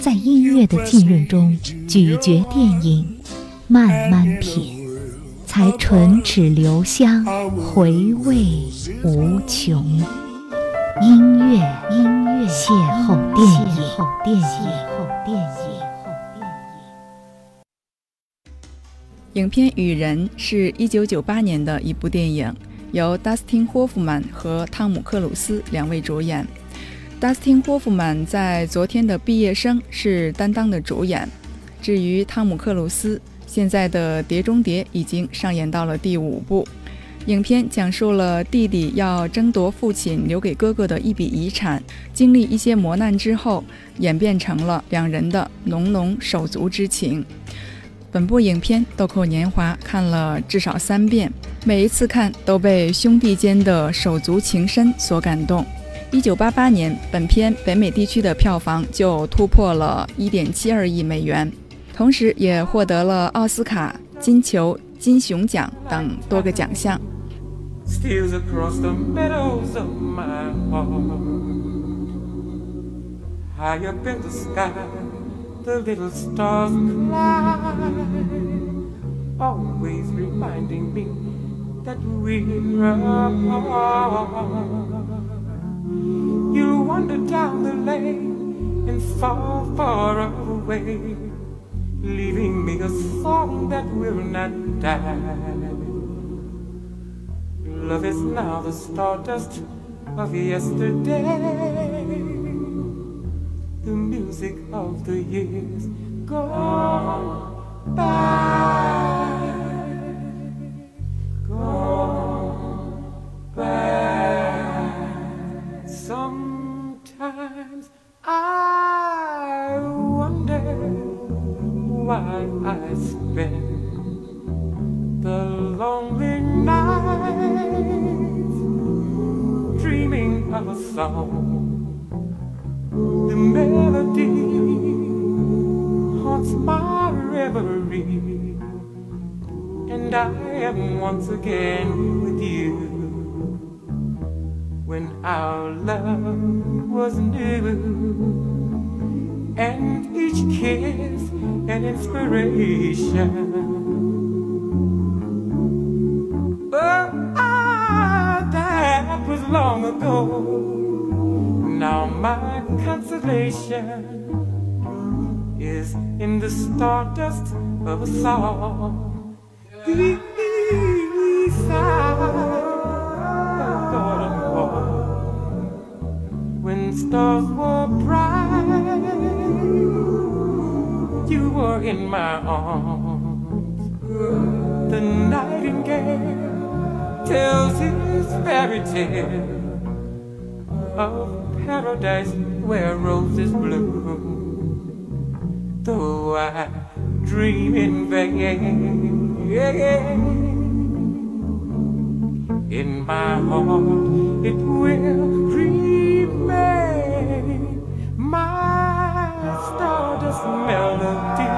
在音乐的浸润中咀嚼电影，慢慢品，才唇齿留香，回味无穷。音乐，音乐，邂逅电影，邂逅电影，邂逅电影。影片《雨人》是一九九八年的一部电影，由 Dustin Hoffman 和汤姆·克鲁斯两位主演。Dustin Hoffman 在《昨天的毕业生》是担当的主演，至于汤姆·克鲁斯，现在的《碟中谍》已经上演到了第五部。影片讲述了弟弟要争夺父亲留给哥哥的一笔遗产，经历一些磨难之后，演变成了两人的浓浓手足之情。本部影片豆蔻年华看了至少三遍，每一次看都被兄弟间的手足情深所感动。一九八八年，本片北美地区的票房就突破了一点七二亿美元，同时也获得了奥斯卡、金球、金熊奖等多个奖项。Steals across the meadows of my heart. High up in the sky, the little stars climb, always reminding me that we're apart. You wander down the lane and far, far away, leaving me a song that will not die. Love is now the stardust of yesterday. The music of the years gone by. Lonely nights dreaming of a song. The melody haunts my reverie, and I am once again with you. When our love was new, and each kiss an inspiration. Ago. Now my consolation is in the stardust of a song. The when stars were bright, you were in my arms. The nightingale tells his fairy tale of paradise where roses bloom. Though I dream in vain, in my heart it will remain my stardust melody,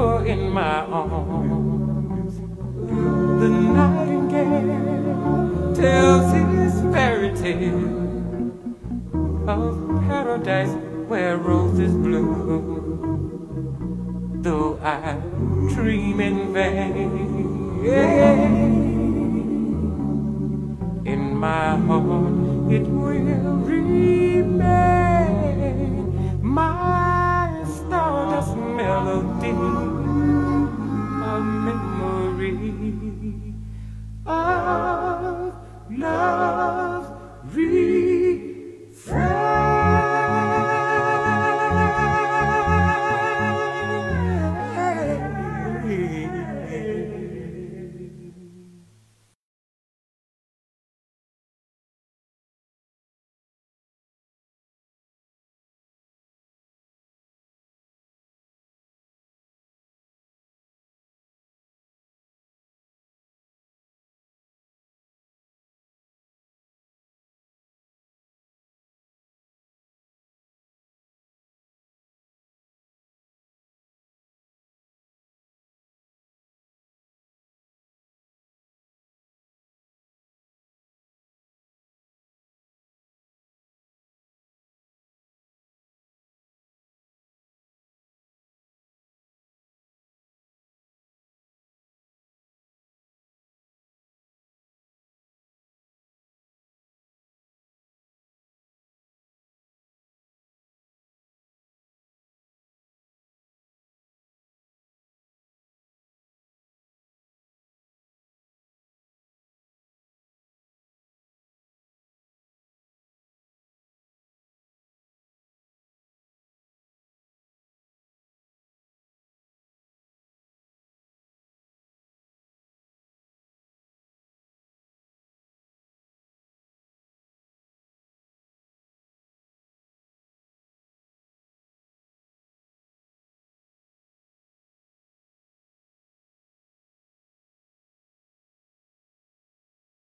in my arms. The nightingale tells his fairy tale of paradise where roses bloom. Though I dream in vain, in my heart it will remain my. Of love.